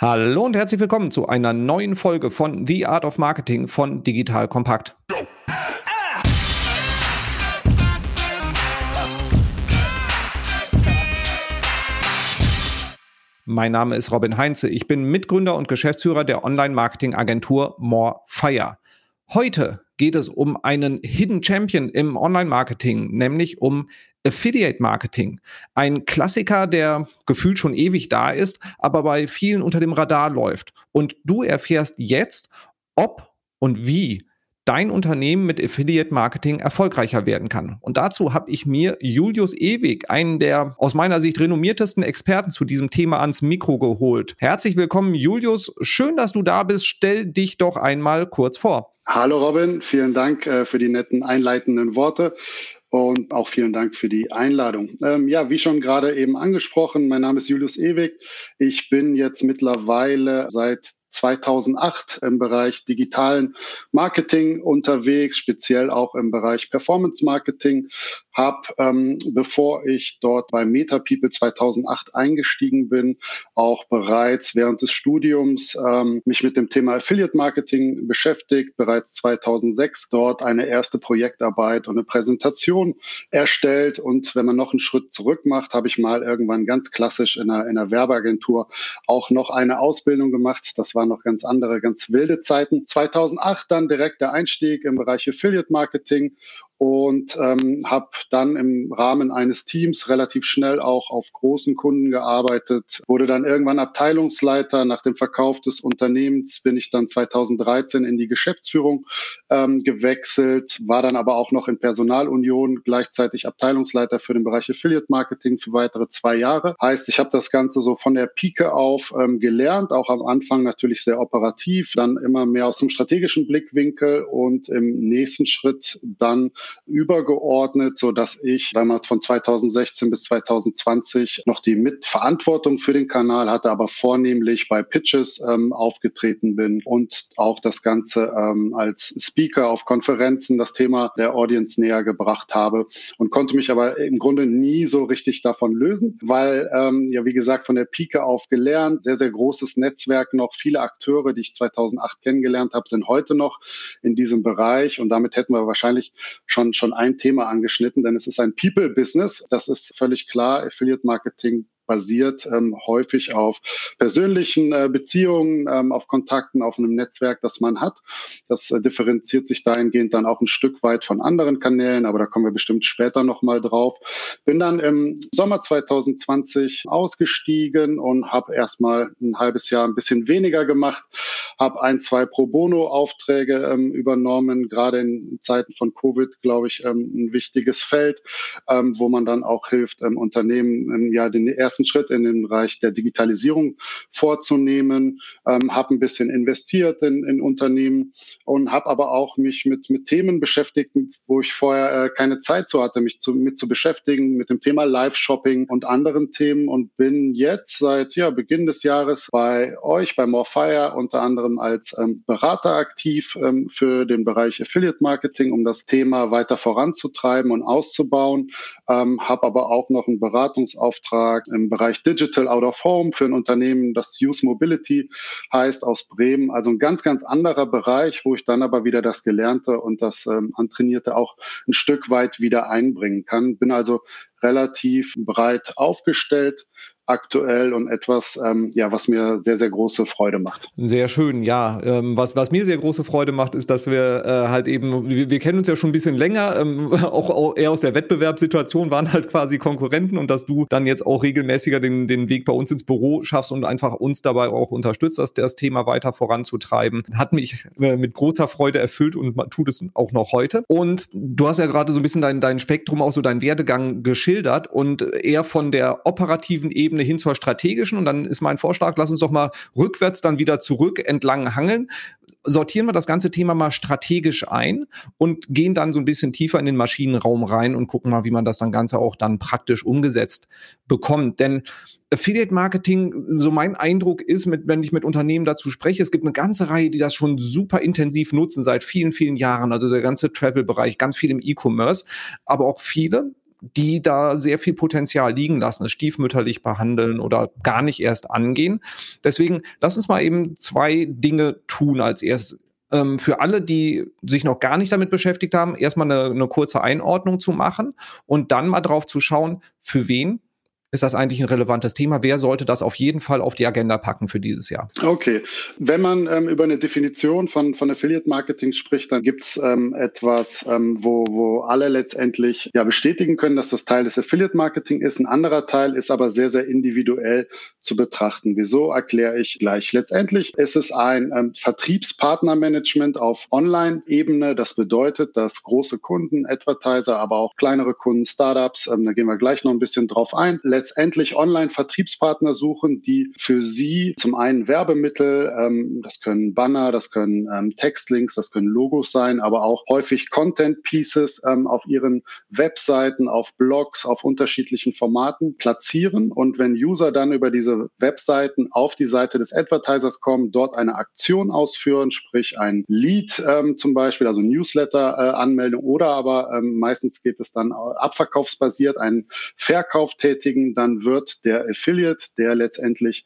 Hallo und herzlich willkommen zu einer neuen Folge von The Art of Marketing von Digital Kompakt. Mein Name ist Robin Heinze. Ich bin Mitgründer und Geschäftsführer der Online-Marketing-Agentur Morefire. Heute geht es um einen Hidden Champion im Online-Marketing, nämlich um Affiliate Marketing. Ein Klassiker, der gefühlt schon ewig da ist, aber bei vielen unter dem Radar läuft. Und du erfährst jetzt, ob und wie dein Unternehmen mit Affiliate Marketing erfolgreicher werden kann. Und dazu habe ich mir Julius Ewig, einen der aus meiner Sicht renommiertesten Experten zu diesem Thema ans Mikro geholt. Herzlich willkommen, Julius. Schön, dass du da bist. Stell dich doch einmal kurz vor. Hallo Robin, vielen Dank äh, für die netten einleitenden Worte. Und auch vielen Dank für die Einladung. Ähm, ja, wie schon gerade eben angesprochen, mein Name ist Julius Ewig. Ich bin jetzt mittlerweile seit 2008 im Bereich digitalen Marketing unterwegs, speziell auch im Bereich Performance Marketing. Habe, ähm, bevor ich dort bei MetaPeople 2008 eingestiegen bin, auch bereits während des Studiums ähm, mich mit dem Thema Affiliate Marketing beschäftigt. Bereits 2006 dort eine erste Projektarbeit und eine Präsentation erstellt. Und wenn man noch einen Schritt zurück macht, habe ich mal irgendwann ganz klassisch in einer, in einer Werbeagentur auch noch eine Ausbildung gemacht. Das war waren noch ganz andere, ganz wilde Zeiten. 2008 dann direkt der Einstieg im Bereich Affiliate Marketing und ähm, habe dann im Rahmen eines Teams relativ schnell auch auf großen Kunden gearbeitet, wurde dann irgendwann Abteilungsleiter. Nach dem Verkauf des Unternehmens bin ich dann 2013 in die Geschäftsführung ähm, gewechselt, war dann aber auch noch in Personalunion gleichzeitig Abteilungsleiter für den Bereich Affiliate Marketing für weitere zwei Jahre. Heißt, ich habe das Ganze so von der Pike auf ähm, gelernt, auch am Anfang natürlich sehr operativ, dann immer mehr aus dem strategischen Blickwinkel und im nächsten Schritt dann übergeordnet, so dass ich damals von 2016 bis 2020 noch die Mitverantwortung für den Kanal hatte, aber vornehmlich bei Pitches ähm, aufgetreten bin und auch das Ganze ähm, als Speaker auf Konferenzen das Thema der Audience näher gebracht habe und konnte mich aber im Grunde nie so richtig davon lösen, weil ähm, ja wie gesagt von der Pike auf gelernt, sehr sehr großes Netzwerk noch, viele Akteure, die ich 2008 kennengelernt habe, sind heute noch in diesem Bereich und damit hätten wir wahrscheinlich schon, schon ein Thema angeschnitten, denn es ist ein People-Business. Das ist völlig klar. Affiliate Marketing basiert ähm, häufig auf persönlichen äh, Beziehungen, ähm, auf Kontakten, auf einem Netzwerk, das man hat. Das äh, differenziert sich dahingehend dann auch ein Stück weit von anderen Kanälen, aber da kommen wir bestimmt später nochmal drauf. Bin dann im Sommer 2020 ausgestiegen und habe erstmal ein halbes Jahr ein bisschen weniger gemacht, habe ein, zwei Pro Bono-Aufträge ähm, übernommen, gerade in Zeiten von Covid, glaube ich, ähm, ein wichtiges Feld, ähm, wo man dann auch hilft, ähm, Unternehmen ja den ersten ersten Schritt in den Bereich der Digitalisierung vorzunehmen, ähm, habe ein bisschen investiert in, in Unternehmen und habe aber auch mich mit, mit Themen beschäftigt, wo ich vorher äh, keine Zeit so hatte, mich zu, mit zu beschäftigen, mit dem Thema Live-Shopping und anderen Themen und bin jetzt seit ja, Beginn des Jahres bei euch, bei Morefire, unter anderem als ähm, Berater aktiv ähm, für den Bereich Affiliate Marketing, um das Thema weiter voranzutreiben und auszubauen, ähm, habe aber auch noch einen Beratungsauftrag im Bereich Digital Out of Home für ein Unternehmen, das Use Mobility heißt aus Bremen. Also ein ganz, ganz anderer Bereich, wo ich dann aber wieder das Gelernte und das ähm, Antrainierte auch ein Stück weit wieder einbringen kann. Bin also relativ breit aufgestellt aktuell und etwas, ähm, ja, was mir sehr, sehr große Freude macht. Sehr schön, ja. Ähm, was, was mir sehr große Freude macht, ist, dass wir äh, halt eben, wir, wir kennen uns ja schon ein bisschen länger, ähm, auch, auch eher aus der Wettbewerbssituation, waren halt quasi Konkurrenten und dass du dann jetzt auch regelmäßiger den, den Weg bei uns ins Büro schaffst und einfach uns dabei auch unterstützt, das, das Thema weiter voranzutreiben, hat mich äh, mit großer Freude erfüllt und tut es auch noch heute. Und du hast ja gerade so ein bisschen dein, dein Spektrum, auch so deinen Werdegang geschildert und eher von der operativen Ebene Ebene hin zur strategischen. Und dann ist mein Vorschlag, lass uns doch mal rückwärts dann wieder zurück entlang hangeln. Sortieren wir das ganze Thema mal strategisch ein und gehen dann so ein bisschen tiefer in den Maschinenraum rein und gucken mal, wie man das dann Ganze auch dann praktisch umgesetzt bekommt. Denn Affiliate Marketing, so mein Eindruck ist, mit, wenn ich mit Unternehmen dazu spreche, es gibt eine ganze Reihe, die das schon super intensiv nutzen seit vielen, vielen Jahren. Also der ganze Travel-Bereich, ganz viel im E-Commerce, aber auch viele, die da sehr viel Potenzial liegen lassen, es stiefmütterlich behandeln oder gar nicht erst angehen. Deswegen lass uns mal eben zwei Dinge tun als erstes ähm, für alle, die sich noch gar nicht damit beschäftigt haben, erstmal eine, eine kurze Einordnung zu machen und dann mal drauf zu schauen, für wen ist das eigentlich ein relevantes Thema? Wer sollte das auf jeden Fall auf die Agenda packen für dieses Jahr? Okay. Wenn man ähm, über eine Definition von, von Affiliate Marketing spricht, dann gibt es ähm, etwas, ähm, wo, wo alle letztendlich ja bestätigen können, dass das Teil des Affiliate Marketing ist. Ein anderer Teil ist aber sehr, sehr individuell zu betrachten. Wieso erkläre ich gleich. Letztendlich ist es ein ähm, Vertriebspartnermanagement auf Online-Ebene. Das bedeutet, dass große Kunden, Advertiser, aber auch kleinere Kunden, Startups, ähm, da gehen wir gleich noch ein bisschen drauf ein, letztendlich Online-Vertriebspartner suchen, die für sie zum einen Werbemittel, ähm, das können Banner, das können ähm, Textlinks, das können Logos sein, aber auch häufig Content-Pieces ähm, auf ihren Webseiten, auf Blogs, auf unterschiedlichen Formaten platzieren. Und wenn User dann über diese Webseiten auf die Seite des Advertisers kommen, dort eine Aktion ausführen, sprich ein Lead ähm, zum Beispiel, also Newsletter-Anmeldung äh, oder aber ähm, meistens geht es dann abverkaufsbasiert, einen Verkauf tätigen, dann wird der Affiliate, der letztendlich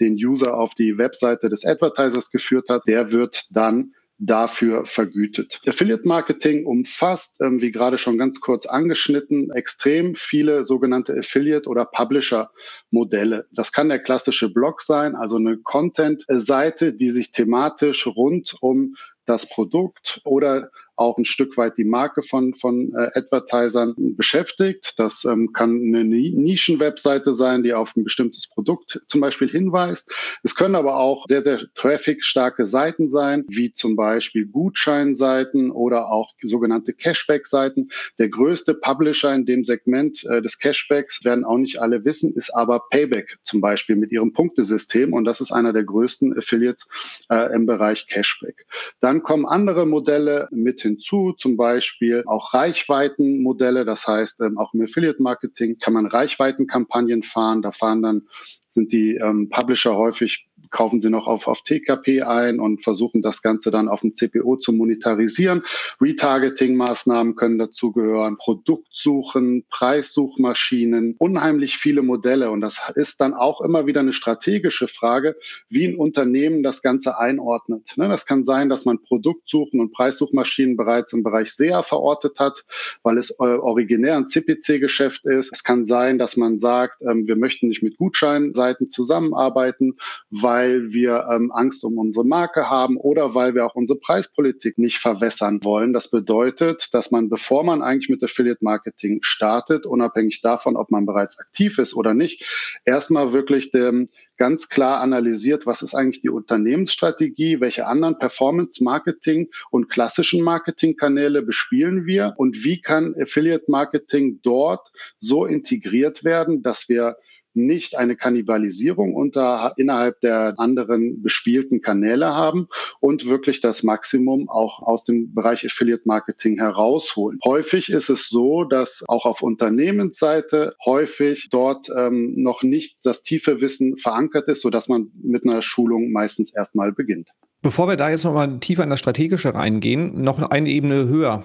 den User auf die Webseite des Advertisers geführt hat, der wird dann dafür vergütet. Affiliate Marketing umfasst, ähm, wie gerade schon ganz kurz angeschnitten, extrem viele sogenannte Affiliate oder Publisher Modelle. Das kann der klassische Blog sein, also eine Content-Seite, die sich thematisch rund um das Produkt oder auch ein Stück weit die Marke von, von äh, Advertisern beschäftigt. Das ähm, kann eine Nischen-Webseite sein, die auf ein bestimmtes Produkt zum Beispiel hinweist. Es können aber auch sehr, sehr traffic-starke Seiten sein, wie zum Beispiel Gutscheinseiten oder auch sogenannte Cashback-Seiten. Der größte Publisher in dem Segment äh, des Cashbacks, werden auch nicht alle wissen, ist aber Payback zum Beispiel mit ihrem Punktesystem. Und das ist einer der größten Affiliates äh, im Bereich Cashback. Dann kommen andere Modelle mit hinzu, zum Beispiel auch Reichweitenmodelle. Das heißt, ähm, auch im Affiliate-Marketing kann man Reichweitenkampagnen fahren. Da fahren dann, sind die ähm, Publisher häufig kaufen sie noch auf, auf TKP ein und versuchen das Ganze dann auf dem CPO zu monetarisieren. Retargeting-Maßnahmen können dazugehören, Produktsuchen, Preissuchmaschinen, unheimlich viele Modelle. Und das ist dann auch immer wieder eine strategische Frage, wie ein Unternehmen das Ganze einordnet. Ne, das kann sein, dass man Produktsuchen und Preissuchmaschinen bereits im Bereich SEA verortet hat, weil es äh, originär ein CPC-Geschäft ist. Es kann sein, dass man sagt, ähm, wir möchten nicht mit Gutscheinseiten zusammenarbeiten, weil weil wir ähm, Angst um unsere Marke haben oder weil wir auch unsere Preispolitik nicht verwässern wollen. Das bedeutet, dass man, bevor man eigentlich mit Affiliate Marketing startet, unabhängig davon, ob man bereits aktiv ist oder nicht, erstmal wirklich dem, ganz klar analysiert, was ist eigentlich die Unternehmensstrategie, welche anderen Performance-Marketing und klassischen Marketingkanäle bespielen wir und wie kann Affiliate-Marketing dort so integriert werden, dass wir nicht eine Kannibalisierung unter, innerhalb der anderen bespielten Kanäle haben und wirklich das Maximum auch aus dem Bereich Affiliate Marketing herausholen. Häufig ist es so, dass auch auf Unternehmensseite häufig dort ähm, noch nicht das tiefe Wissen verankert ist, sodass man mit einer Schulung meistens erstmal beginnt. Bevor wir da jetzt nochmal tiefer in das Strategische reingehen, noch eine Ebene höher.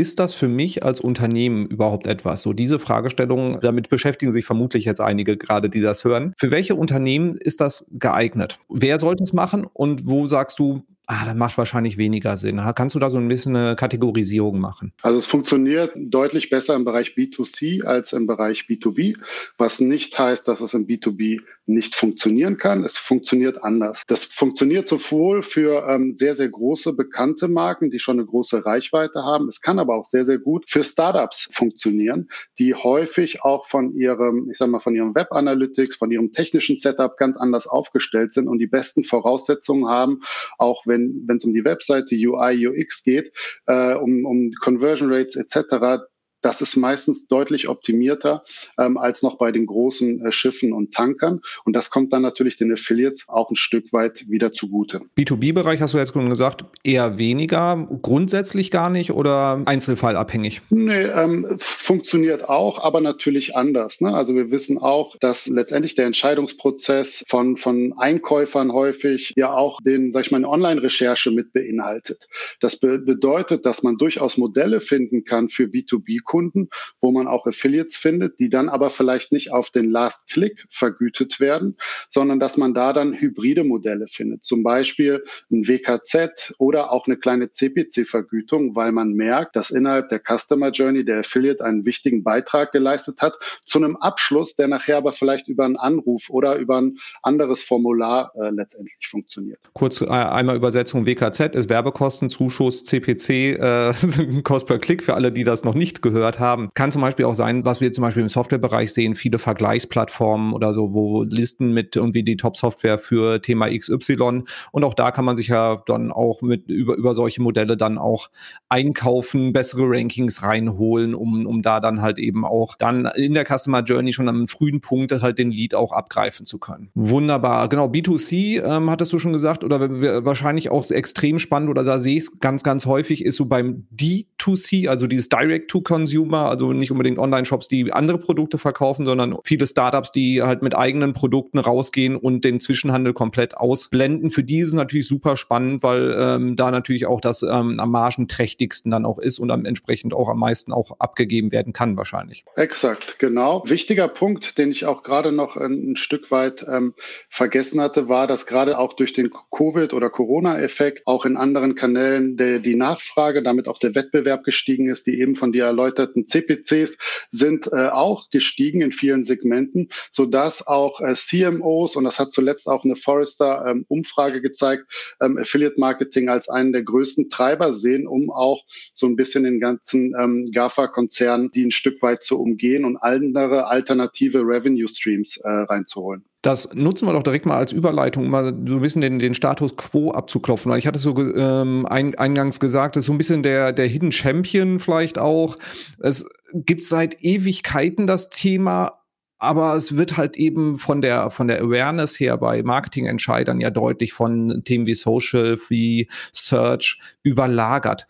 Ist das für mich als Unternehmen überhaupt etwas? So diese Fragestellung, damit beschäftigen sich vermutlich jetzt einige gerade, die das hören. Für welche Unternehmen ist das geeignet? Wer sollte es machen und wo sagst du, ah, das macht wahrscheinlich weniger Sinn. Kannst du da so ein bisschen eine Kategorisierung machen? Also es funktioniert deutlich besser im Bereich B2C als im Bereich B2B, was nicht heißt, dass es im B2B nicht funktionieren kann. Es funktioniert anders. Das funktioniert sowohl für ähm, sehr, sehr große, bekannte Marken, die schon eine große Reichweite haben. Es kann aber auch sehr, sehr gut für Startups funktionieren, die häufig auch von ihrem, ich sag mal, von ihrem Web Analytics, von ihrem technischen Setup ganz anders aufgestellt sind und die besten Voraussetzungen haben, auch wenn wenn es um die Webseite, UI, UX geht, äh, um, um Conversion Rates etc., das ist meistens deutlich optimierter ähm, als noch bei den großen äh, Schiffen und Tankern. Und das kommt dann natürlich den Affiliates auch ein Stück weit wieder zugute. B2B-Bereich hast du jetzt schon gesagt, eher weniger, grundsätzlich gar nicht oder einzelfallabhängig? Nee, ähm, funktioniert auch, aber natürlich anders. Ne? Also wir wissen auch, dass letztendlich der Entscheidungsprozess von, von Einkäufern häufig ja auch den, sag ich mal, eine Online-Recherche mit beinhaltet. Das be bedeutet, dass man durchaus Modelle finden kann für B2B B2B-Kunden, wo man auch Affiliates findet, die dann aber vielleicht nicht auf den Last Click vergütet werden, sondern dass man da dann hybride Modelle findet. Zum Beispiel ein WKZ oder auch eine kleine CPC-Vergütung, weil man merkt, dass innerhalb der Customer Journey der Affiliate einen wichtigen Beitrag geleistet hat zu einem Abschluss, der nachher aber vielleicht über einen Anruf oder über ein anderes Formular äh, letztendlich funktioniert. Kurz äh, einmal Übersetzung WKZ ist Werbekostenzuschuss, CPC, äh, Cost per Klick für alle, die das noch nicht gehört haben. Kann zum Beispiel auch sein, was wir zum Beispiel im Softwarebereich sehen, viele Vergleichsplattformen oder so, wo Listen mit irgendwie die Top-Software für Thema XY und auch da kann man sich ja dann auch mit über, über solche Modelle dann auch einkaufen, bessere Rankings reinholen, um, um da dann halt eben auch dann in der Customer Journey schon am frühen Punkt halt den Lead auch abgreifen zu können. Wunderbar. Genau, B2C ähm, hattest du schon gesagt oder wahrscheinlich auch extrem spannend oder da sehe ich es ganz, ganz häufig ist so beim D2C, also dieses Direct-to-Consumer, also nicht unbedingt Online-Shops, die andere Produkte verkaufen, sondern viele Startups, die halt mit eigenen Produkten rausgehen und den Zwischenhandel komplett ausblenden. Für die ist es natürlich super spannend, weil ähm, da natürlich auch das ähm, am margenträchtigsten dann auch ist und dann entsprechend auch am meisten auch abgegeben werden kann wahrscheinlich. Exakt, genau. Wichtiger Punkt, den ich auch gerade noch ein, ein Stück weit ähm, vergessen hatte, war, dass gerade auch durch den Covid- oder Corona-Effekt auch in anderen Kanälen der, die Nachfrage, damit auch der Wettbewerb gestiegen ist. Die eben von dir erläuterten CPCs sind äh, auch gestiegen in vielen Segmenten, sodass auch äh, CMOs, und das hat zuletzt auch eine Forrester-Umfrage ähm, gezeigt, ähm, Affiliate-Marketing als einen der größten Treiber sehen, um auch so ein bisschen den ganzen ähm, GAFA-Konzernen, die ein Stück weit zu umgehen und andere alternative Revenue-Streams äh, reinzuholen. Das nutzen wir doch direkt mal als Überleitung, um mal so ein bisschen den, den Status quo abzuklopfen. Ich hatte so ähm, ein, eingangs gesagt, das ist so ein bisschen der, der Hidden Champion vielleicht auch. Es gibt seit Ewigkeiten das Thema, aber es wird halt eben von der, von der Awareness her bei Marketingentscheidern ja deutlich von Themen wie Social, wie Search überlagert.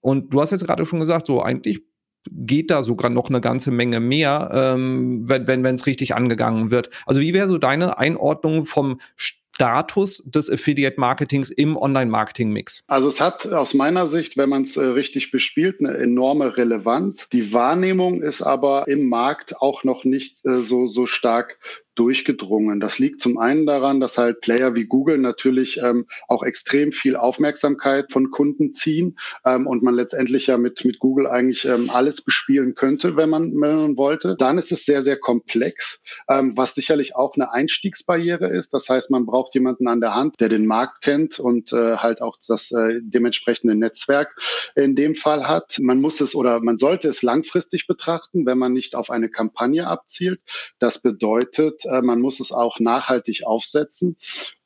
Und du hast jetzt gerade schon gesagt, so eigentlich geht da sogar noch eine ganze Menge mehr, ähm, wenn es richtig angegangen wird. Also wie wäre so deine Einordnung vom Status des Affiliate Marketings im Online-Marketing-Mix? Also es hat aus meiner Sicht, wenn man es äh, richtig bespielt, eine enorme Relevanz. Die Wahrnehmung ist aber im Markt auch noch nicht äh, so, so stark durchgedrungen. Das liegt zum einen daran, dass halt Player wie Google natürlich ähm, auch extrem viel Aufmerksamkeit von Kunden ziehen ähm, und man letztendlich ja mit, mit Google eigentlich ähm, alles bespielen könnte, wenn man, wenn man wollte. Dann ist es sehr, sehr komplex, ähm, was sicherlich auch eine Einstiegsbarriere ist. Das heißt, man braucht jemanden an der Hand, der den Markt kennt und äh, halt auch das äh, dementsprechende Netzwerk in dem Fall hat. Man muss es oder man sollte es langfristig betrachten, wenn man nicht auf eine Kampagne abzielt. Das bedeutet, äh, man muss es auch nachhaltig aufsetzen.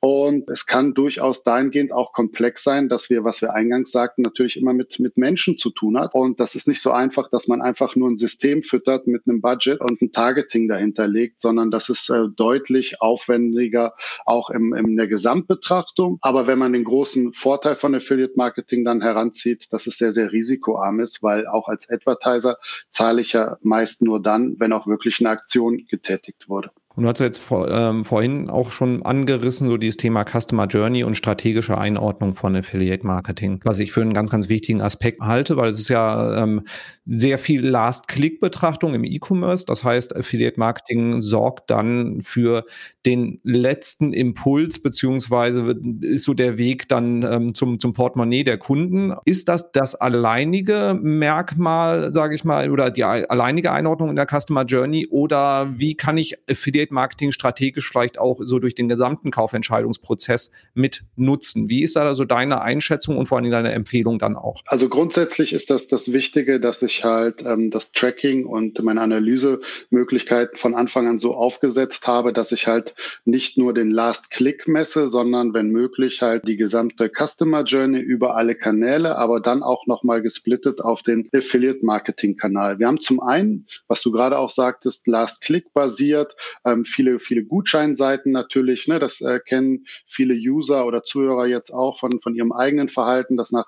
Und es kann durchaus dahingehend auch komplex sein, dass wir, was wir eingangs sagten, natürlich immer mit, mit Menschen zu tun hat. Und das ist nicht so einfach, dass man einfach nur ein System füttert mit einem Budget und ein Targeting dahinter legt, sondern das ist äh, deutlich aufwendiger, auch im, in der Gesamtbetrachtung. Aber wenn man den großen Vorteil von Affiliate Marketing dann heranzieht, dass es sehr, sehr risikoarm ist, weil auch als Advertiser zahle ich ja meist nur dann, wenn auch wirklich eine Aktion getätigt wurde. Und du hast jetzt vor, ähm, vorhin auch schon angerissen, so dieses Thema Customer Journey und strategische Einordnung von Affiliate Marketing, was ich für einen ganz, ganz wichtigen Aspekt halte, weil es ist ja ähm, sehr viel Last-Click-Betrachtung im E-Commerce. Das heißt, Affiliate Marketing sorgt dann für den letzten Impuls, beziehungsweise ist so der Weg dann ähm, zum, zum Portemonnaie der Kunden. Ist das das alleinige Merkmal, sage ich mal, oder die alleinige Einordnung in der Customer Journey oder wie kann ich Affiliate Affiliate-Marketing strategisch vielleicht auch so durch den gesamten Kaufentscheidungsprozess mit nutzen. Wie ist da also deine Einschätzung und vor allem deine Empfehlung dann auch? Also grundsätzlich ist das das Wichtige, dass ich halt ähm, das Tracking und meine Analysemöglichkeiten von Anfang an so aufgesetzt habe, dass ich halt nicht nur den Last Click messe, sondern wenn möglich halt die gesamte Customer Journey über alle Kanäle, aber dann auch nochmal gesplittet auf den Affiliate Marketing Kanal. Wir haben zum einen, was du gerade auch sagtest, Last Click basiert, ähm, viele, viele Gutscheinseiten natürlich. Ne? Das äh, kennen viele User oder Zuhörer jetzt auch von, von ihrem eigenen Verhalten, dass nach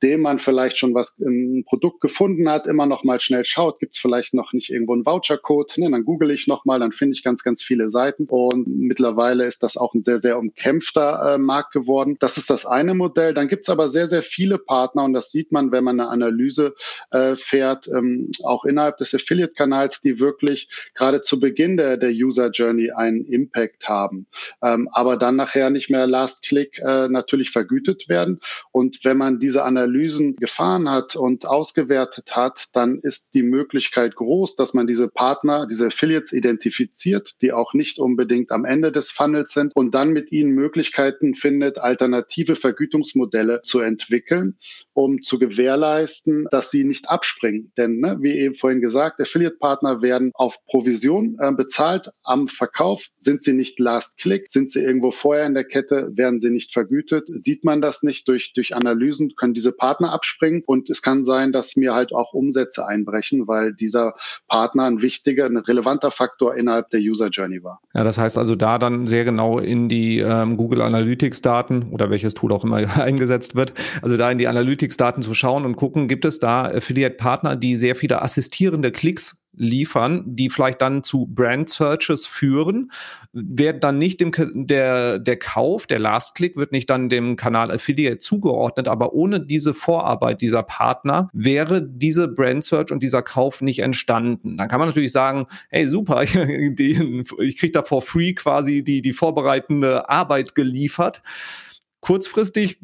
nachdem man vielleicht schon was ein Produkt gefunden hat, immer noch mal schnell schaut, gibt es vielleicht noch nicht irgendwo einen Vouchercode, ne? dann google ich noch mal, dann finde ich ganz, ganz viele Seiten und mittlerweile ist das auch ein sehr, sehr umkämpfter äh, Markt geworden. Das ist das eine Modell. Dann gibt es aber sehr, sehr viele Partner und das sieht man, wenn man eine Analyse äh, fährt, ähm, auch innerhalb des Affiliate-Kanals, die wirklich gerade zu Beginn der, der User Journey einen Impact haben, ähm, aber dann nachher nicht mehr Last-Click äh, natürlich vergütet werden. Und wenn man diese Analysen gefahren hat und ausgewertet hat, dann ist die Möglichkeit groß, dass man diese Partner, diese Affiliates identifiziert, die auch nicht unbedingt am Ende des Funnels sind und dann mit ihnen Möglichkeiten findet, alternative Vergütungsmodelle zu entwickeln, um zu gewährleisten, dass sie nicht abspringen. Denn, ne, wie eben vorhin gesagt, Affiliate-Partner werden auf Provision äh, bezahlt am Verkauf. Sind sie nicht Last Click? Sind sie irgendwo vorher in der Kette? Werden sie nicht vergütet? Sieht man das nicht durch, durch Analysen? Können diese Partner abspringen? Und es kann sein, dass mir halt auch Umsätze einbrechen, weil dieser Partner ein wichtiger, ein relevanter Faktor innerhalb der User Journey war. Ja, das heißt also da dann sehr genau in die ähm, Google Analytics Daten oder welches Tool auch immer eingesetzt wird, also da in die Analytics Daten zu schauen und gucken, gibt es da Affiliate Partner, die sehr viele assistierende Klicks liefern, die vielleicht dann zu Brand Searches führen, wird dann nicht dem der der Kauf, der Last Click wird nicht dann dem Kanal Affiliate zugeordnet, aber ohne diese Vorarbeit dieser Partner wäre diese Brand Search und dieser Kauf nicht entstanden. Dann kann man natürlich sagen, hey super, ich, ich kriege da for free quasi die die vorbereitende Arbeit geliefert kurzfristig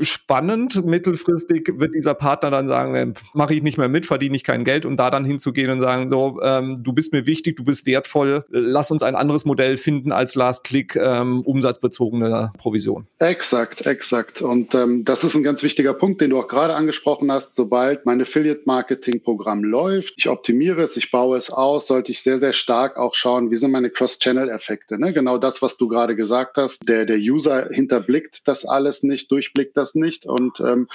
spannend, mittelfristig wird dieser Partner dann sagen, äh, mache ich nicht mehr mit, verdiene ich kein Geld und da dann hinzugehen und sagen, so, ähm, du bist mir wichtig, du bist wertvoll, lass uns ein anderes Modell finden als Last-Click ähm, umsatzbezogene Provision. Exakt, exakt. Und ähm, das ist ein ganz wichtiger Punkt, den du auch gerade angesprochen hast. Sobald mein Affiliate-Marketing-Programm läuft, ich optimiere es, ich baue es aus, sollte ich sehr, sehr stark auch schauen, wie sind meine Cross-Channel-Effekte. Ne? Genau das, was du gerade gesagt hast. Der, der User hinterblickt das alles nicht, durchblickt das nicht. Und ähm,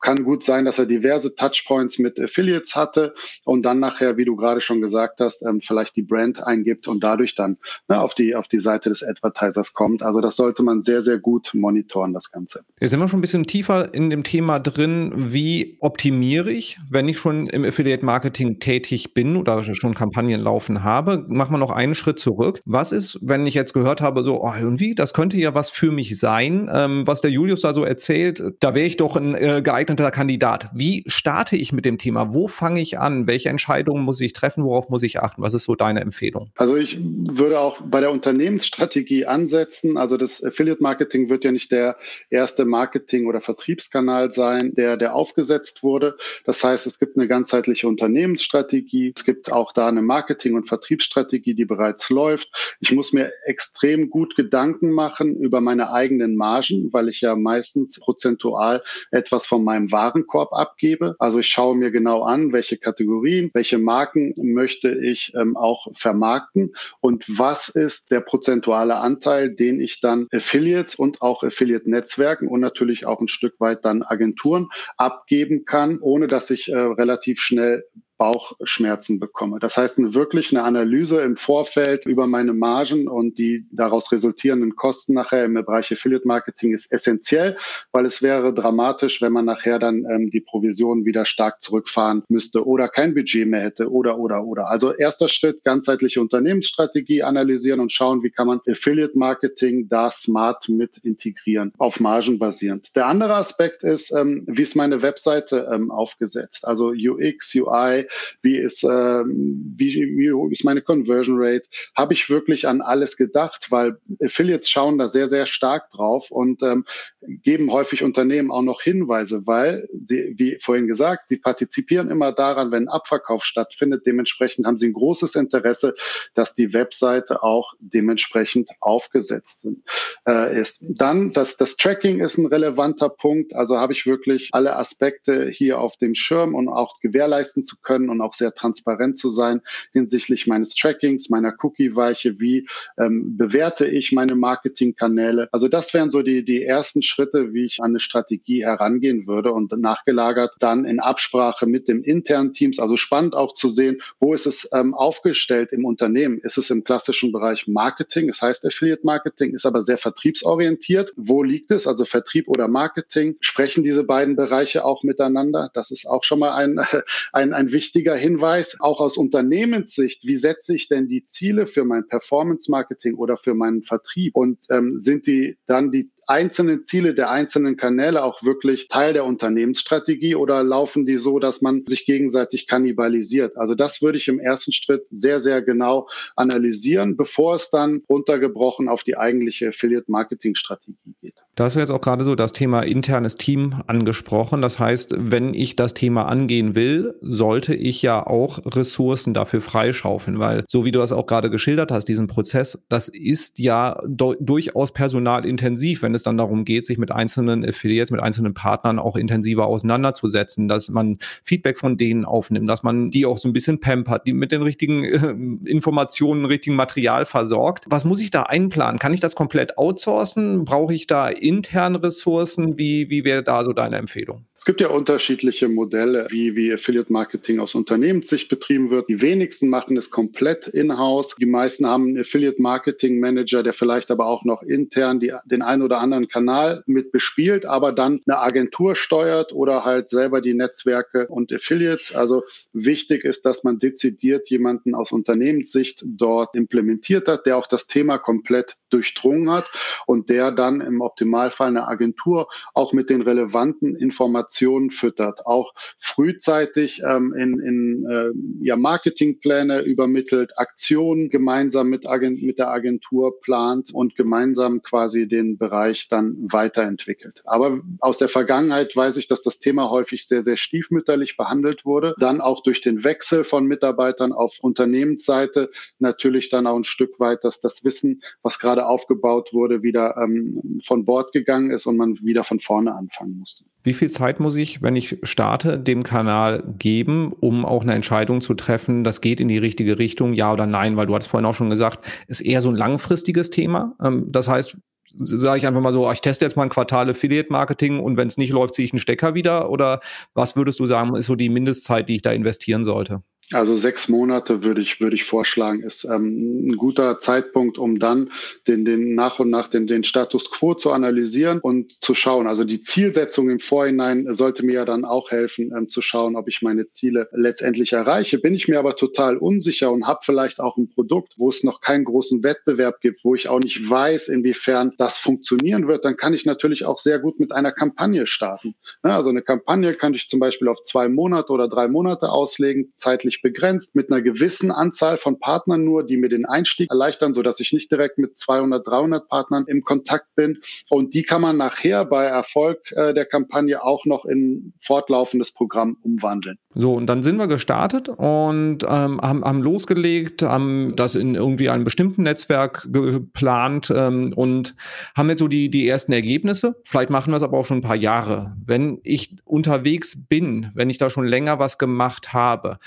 kann gut sein, dass er diverse Touchpoints mit Affiliates hatte und dann nachher, wie du gerade schon gesagt hast, ähm, vielleicht die Brand eingibt und dadurch dann ne, auf, die, auf die Seite des Advertisers kommt. Also das sollte man sehr, sehr gut monitoren, das Ganze. Jetzt sind wir schon ein bisschen tiefer in dem Thema drin. Wie optimiere ich, wenn ich schon im Affiliate-Marketing tätig bin oder schon Kampagnen laufen habe? Machen wir noch einen Schritt zurück. Was ist, wenn ich jetzt gehört habe, so, oh, irgendwie, das könnte ja was für mich sein, ähm, was der Julius da so erzählt, da wäre ich doch ein äh, geeigneter geeigneter Kandidat. Wie starte ich mit dem Thema? Wo fange ich an? Welche Entscheidungen muss ich treffen? Worauf muss ich achten? Was ist so deine Empfehlung? Also ich würde auch bei der Unternehmensstrategie ansetzen. Also das Affiliate Marketing wird ja nicht der erste Marketing- oder Vertriebskanal sein, der, der aufgesetzt wurde. Das heißt, es gibt eine ganzheitliche Unternehmensstrategie. Es gibt auch da eine Marketing- und Vertriebsstrategie, die bereits läuft. Ich muss mir extrem gut Gedanken machen über meine eigenen Margen, weil ich ja meistens prozentual etwas von meinem meinem Warenkorb abgebe. Also ich schaue mir genau an, welche Kategorien, welche Marken möchte ich ähm, auch vermarkten und was ist der prozentuale Anteil, den ich dann Affiliates und auch Affiliate-Netzwerken und natürlich auch ein Stück weit dann Agenturen abgeben kann, ohne dass ich äh, relativ schnell Bauchschmerzen bekomme. Das heißt, wirklich eine Analyse im Vorfeld über meine Margen und die daraus resultierenden Kosten nachher im Bereich Affiliate Marketing ist essentiell, weil es wäre dramatisch, wenn man nachher dann ähm, die Provision wieder stark zurückfahren müsste oder kein Budget mehr hätte oder, oder, oder. Also erster Schritt, ganzheitliche Unternehmensstrategie analysieren und schauen, wie kann man Affiliate Marketing da smart mit integrieren, auf Margen basierend. Der andere Aspekt ist, ähm, wie ist meine Webseite ähm, aufgesetzt? Also UX, UI, wie ist, äh, wie, wie ist meine Conversion Rate, habe ich wirklich an alles gedacht, weil Affiliates schauen da sehr, sehr stark drauf und ähm, geben häufig Unternehmen auch noch Hinweise, weil sie, wie vorhin gesagt, sie partizipieren immer daran, wenn Abverkauf stattfindet. Dementsprechend haben sie ein großes Interesse, dass die Webseite auch dementsprechend aufgesetzt sind, äh, ist. Dann, das, das Tracking ist ein relevanter Punkt. Also habe ich wirklich alle Aspekte hier auf dem Schirm und auch gewährleisten zu können, können und auch sehr transparent zu sein hinsichtlich meines Trackings, meiner Cookie-Weiche, wie ähm, bewerte ich meine Marketingkanäle. Also das wären so die, die ersten Schritte, wie ich an eine Strategie herangehen würde und nachgelagert dann in Absprache mit dem internen Teams. Also spannend auch zu sehen, wo ist es ähm, aufgestellt im Unternehmen? Ist es im klassischen Bereich Marketing? Es heißt Affiliate Marketing, ist aber sehr vertriebsorientiert. Wo liegt es? Also Vertrieb oder Marketing? Sprechen diese beiden Bereiche auch miteinander? Das ist auch schon mal ein, ein, ein wichtiger Hinweis. Auch aus Unternehmenssicht, wie setze ich denn die Ziele für mein Performance Marketing oder für meinen Vertrieb? Und ähm, sind die dann die einzelnen Ziele der einzelnen Kanäle auch wirklich Teil der Unternehmensstrategie oder laufen die so, dass man sich gegenseitig kannibalisiert? Also das würde ich im ersten Schritt sehr, sehr genau analysieren, bevor es dann runtergebrochen auf die eigentliche Affiliate-Marketing-Strategie geht. Da hast du jetzt auch gerade so das Thema internes Team angesprochen. Das heißt, wenn ich das Thema angehen will, sollte ich ja auch Ressourcen dafür freischaufeln, weil so wie du das auch gerade geschildert hast, diesen Prozess, das ist ja durchaus personalintensiv, wenn es dann darum geht, sich mit einzelnen Affiliates, mit einzelnen Partnern auch intensiver auseinanderzusetzen, dass man Feedback von denen aufnimmt, dass man die auch so ein bisschen pampert, die mit den richtigen äh, Informationen, richtigen Material versorgt. Was muss ich da einplanen? Kann ich das komplett outsourcen? Brauche ich da interne Ressourcen? Wie, wie wäre da so deine Empfehlung? Es gibt ja unterschiedliche Modelle, wie, wie Affiliate Marketing aus Unternehmenssicht betrieben wird. Die wenigsten machen es komplett in-house. Die meisten haben einen Affiliate Marketing Manager, der vielleicht aber auch noch intern die, den einen oder anderen Kanal mit bespielt, aber dann eine Agentur steuert oder halt selber die Netzwerke und Affiliates. Also wichtig ist, dass man dezidiert jemanden aus Unternehmenssicht dort implementiert hat, der auch das Thema komplett durchdrungen hat und der dann im Optimalfall eine Agentur auch mit den relevanten Informationen füttert, auch frühzeitig ähm, in, in äh, ja, Marketingpläne übermittelt, Aktionen gemeinsam mit, Agent, mit der Agentur plant und gemeinsam quasi den Bereich dann weiterentwickelt. Aber aus der Vergangenheit weiß ich, dass das Thema häufig sehr, sehr stiefmütterlich behandelt wurde. Dann auch durch den Wechsel von Mitarbeitern auf Unternehmensseite natürlich dann auch ein Stück weit, dass das Wissen, was gerade aufgebaut wurde, wieder ähm, von Bord gegangen ist und man wieder von vorne anfangen musste. Wie viel Zeit muss ich, wenn ich starte, dem Kanal geben, um auch eine Entscheidung zu treffen, das geht in die richtige Richtung, ja oder nein? Weil du hattest vorhin auch schon gesagt, ist eher so ein langfristiges Thema. Ähm, das heißt, sage ich einfach mal so, ich teste jetzt mal ein Quartal Affiliate Marketing und wenn es nicht läuft, ziehe ich einen Stecker wieder? Oder was würdest du sagen, ist so die Mindestzeit, die ich da investieren sollte? Also sechs Monate würde ich, würde ich vorschlagen, ist ähm, ein guter Zeitpunkt, um dann den, den nach und nach den, den Status quo zu analysieren und zu schauen. Also die Zielsetzung im Vorhinein sollte mir ja dann auch helfen, ähm, zu schauen, ob ich meine Ziele letztendlich erreiche. Bin ich mir aber total unsicher und habe vielleicht auch ein Produkt, wo es noch keinen großen Wettbewerb gibt, wo ich auch nicht weiß, inwiefern das funktionieren wird, dann kann ich natürlich auch sehr gut mit einer Kampagne starten. Ja, also eine Kampagne kann ich zum Beispiel auf zwei Monate oder drei Monate auslegen, zeitlich zeitlich begrenzt, mit einer gewissen Anzahl von Partnern nur, die mir den Einstieg erleichtern, so dass ich nicht direkt mit 200, 300 Partnern im Kontakt bin. Und die kann man nachher bei Erfolg äh, der Kampagne auch noch in fortlaufendes Programm umwandeln. So, und dann sind wir gestartet und ähm, haben, haben losgelegt, haben das in irgendwie einem bestimmten Netzwerk geplant ähm, und haben jetzt so die, die ersten Ergebnisse. Vielleicht machen wir es aber auch schon ein paar Jahre. Wenn ich unterwegs bin, wenn ich da schon länger was gemacht habe,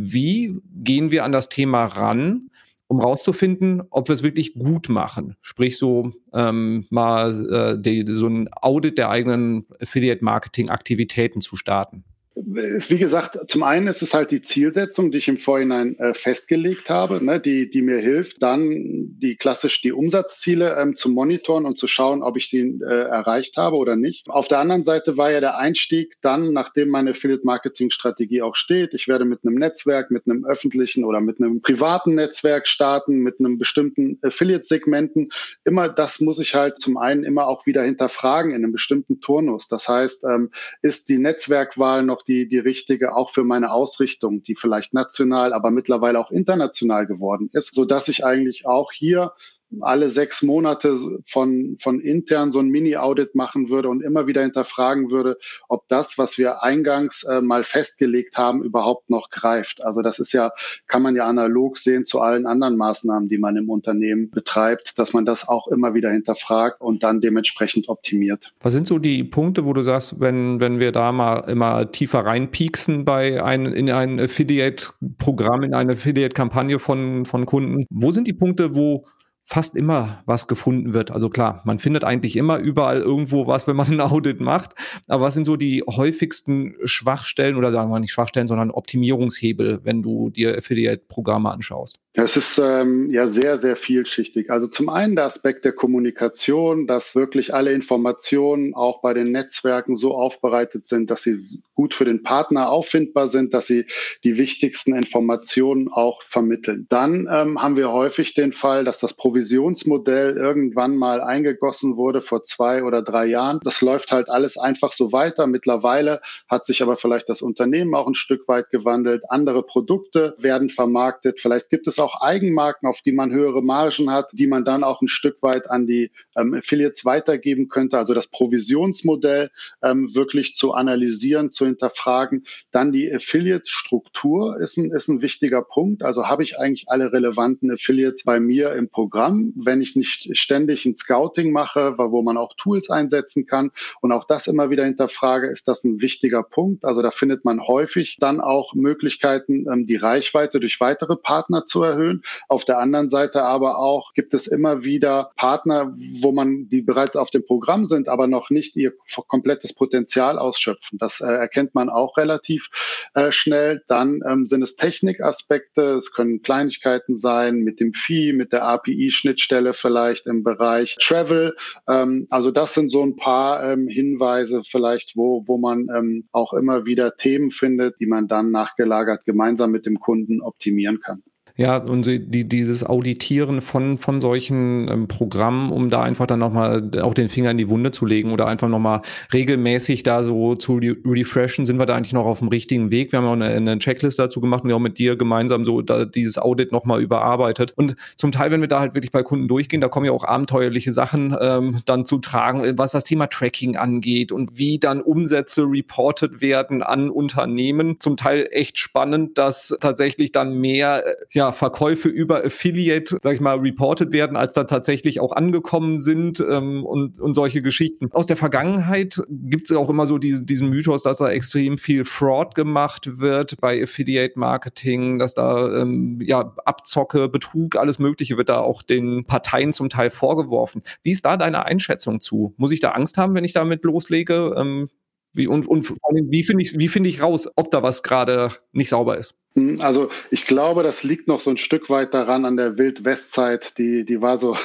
wie gehen wir an das Thema ran, um rauszufinden, ob wir es wirklich gut machen. Sprich so ähm, mal äh, die, so ein Audit der eigenen Affiliate-Marketing-Aktivitäten zu starten wie gesagt, zum einen ist es halt die Zielsetzung, die ich im Vorhinein äh, festgelegt habe, ne, die, die mir hilft, dann die klassisch die Umsatzziele ähm, zu monitoren und zu schauen, ob ich sie äh, erreicht habe oder nicht. Auf der anderen Seite war ja der Einstieg dann, nachdem meine Affiliate-Marketing-Strategie auch steht, ich werde mit einem Netzwerk, mit einem öffentlichen oder mit einem privaten Netzwerk starten, mit einem bestimmten Affiliate-Segmenten. Immer das muss ich halt zum einen immer auch wieder hinterfragen in einem bestimmten Turnus. Das heißt, ähm, ist die Netzwerkwahl noch die, die richtige auch für meine Ausrichtung, die vielleicht national, aber mittlerweile auch international geworden ist, so dass ich eigentlich auch hier alle sechs Monate von, von intern so ein Mini-Audit machen würde und immer wieder hinterfragen würde, ob das, was wir eingangs äh, mal festgelegt haben, überhaupt noch greift. Also das ist ja, kann man ja analog sehen zu allen anderen Maßnahmen, die man im Unternehmen betreibt, dass man das auch immer wieder hinterfragt und dann dementsprechend optimiert. Was sind so die Punkte, wo du sagst, wenn, wenn wir da mal immer tiefer reinpieksen bei ein, in ein Affiliate-Programm, in eine Affiliate-Kampagne von, von Kunden, wo sind die Punkte, wo fast immer was gefunden wird. Also klar, man findet eigentlich immer überall irgendwo was, wenn man ein Audit macht. Aber was sind so die häufigsten Schwachstellen oder sagen wir nicht Schwachstellen, sondern Optimierungshebel, wenn du dir Affiliate-Programme anschaust? Es ist ähm, ja sehr, sehr vielschichtig. Also zum einen der Aspekt der Kommunikation, dass wirklich alle Informationen auch bei den Netzwerken so aufbereitet sind, dass sie gut für den Partner auffindbar sind, dass sie die wichtigsten Informationen auch vermitteln. Dann ähm, haben wir häufig den Fall, dass das Provisionsmodell irgendwann mal eingegossen wurde vor zwei oder drei Jahren. Das läuft halt alles einfach so weiter. Mittlerweile hat sich aber vielleicht das Unternehmen auch ein Stück weit gewandelt. Andere Produkte werden vermarktet. Vielleicht gibt es auch auch Eigenmarken, auf die man höhere Margen hat, die man dann auch ein Stück weit an die ähm, Affiliates weitergeben könnte. Also das Provisionsmodell ähm, wirklich zu analysieren, zu hinterfragen. Dann die Affiliate-Struktur ist ein, ist ein wichtiger Punkt. Also habe ich eigentlich alle relevanten Affiliates bei mir im Programm, wenn ich nicht ständig ein Scouting mache, wo man auch Tools einsetzen kann und auch das immer wieder hinterfrage, ist das ein wichtiger Punkt. Also da findet man häufig dann auch Möglichkeiten, ähm, die Reichweite durch weitere Partner zu erhöhen erhöhen. Auf der anderen Seite aber auch gibt es immer wieder Partner, wo man, die bereits auf dem Programm sind, aber noch nicht ihr komplettes Potenzial ausschöpfen. Das äh, erkennt man auch relativ äh, schnell. Dann ähm, sind es Technikaspekte. Es können Kleinigkeiten sein mit dem Fee, mit der API-Schnittstelle vielleicht im Bereich Travel. Ähm, also das sind so ein paar ähm, Hinweise vielleicht, wo, wo man ähm, auch immer wieder Themen findet, die man dann nachgelagert gemeinsam mit dem Kunden optimieren kann. Ja, und die, dieses Auditieren von, von solchen ähm, Programmen, um da einfach dann nochmal auch den Finger in die Wunde zu legen oder einfach nochmal regelmäßig da so zu refreshen, sind wir da eigentlich noch auf dem richtigen Weg. Wir haben auch eine, eine Checklist dazu gemacht und ja auch mit dir gemeinsam so da, dieses Audit nochmal überarbeitet. Und zum Teil, wenn wir da halt wirklich bei Kunden durchgehen, da kommen ja auch abenteuerliche Sachen ähm, dann zu tragen, was das Thema Tracking angeht und wie dann Umsätze reported werden an Unternehmen. Zum Teil echt spannend, dass tatsächlich dann mehr, äh, Verkäufe über Affiliate, sag ich mal, reported werden, als da tatsächlich auch angekommen sind ähm, und, und solche Geschichten. Aus der Vergangenheit gibt es auch immer so diese, diesen Mythos, dass da extrem viel Fraud gemacht wird bei Affiliate Marketing, dass da ähm, ja Abzocke, Betrug, alles Mögliche wird da auch den Parteien zum Teil vorgeworfen. Wie ist da deine Einschätzung zu? Muss ich da Angst haben, wenn ich damit loslege? Ähm, wie, und, und vor allem, wie finde ich, wie finde ich raus, ob da was gerade nicht sauber ist? Hm, also ich glaube, das liegt noch so ein Stück weit daran an der Wild-West-Zeit. Die, die war so,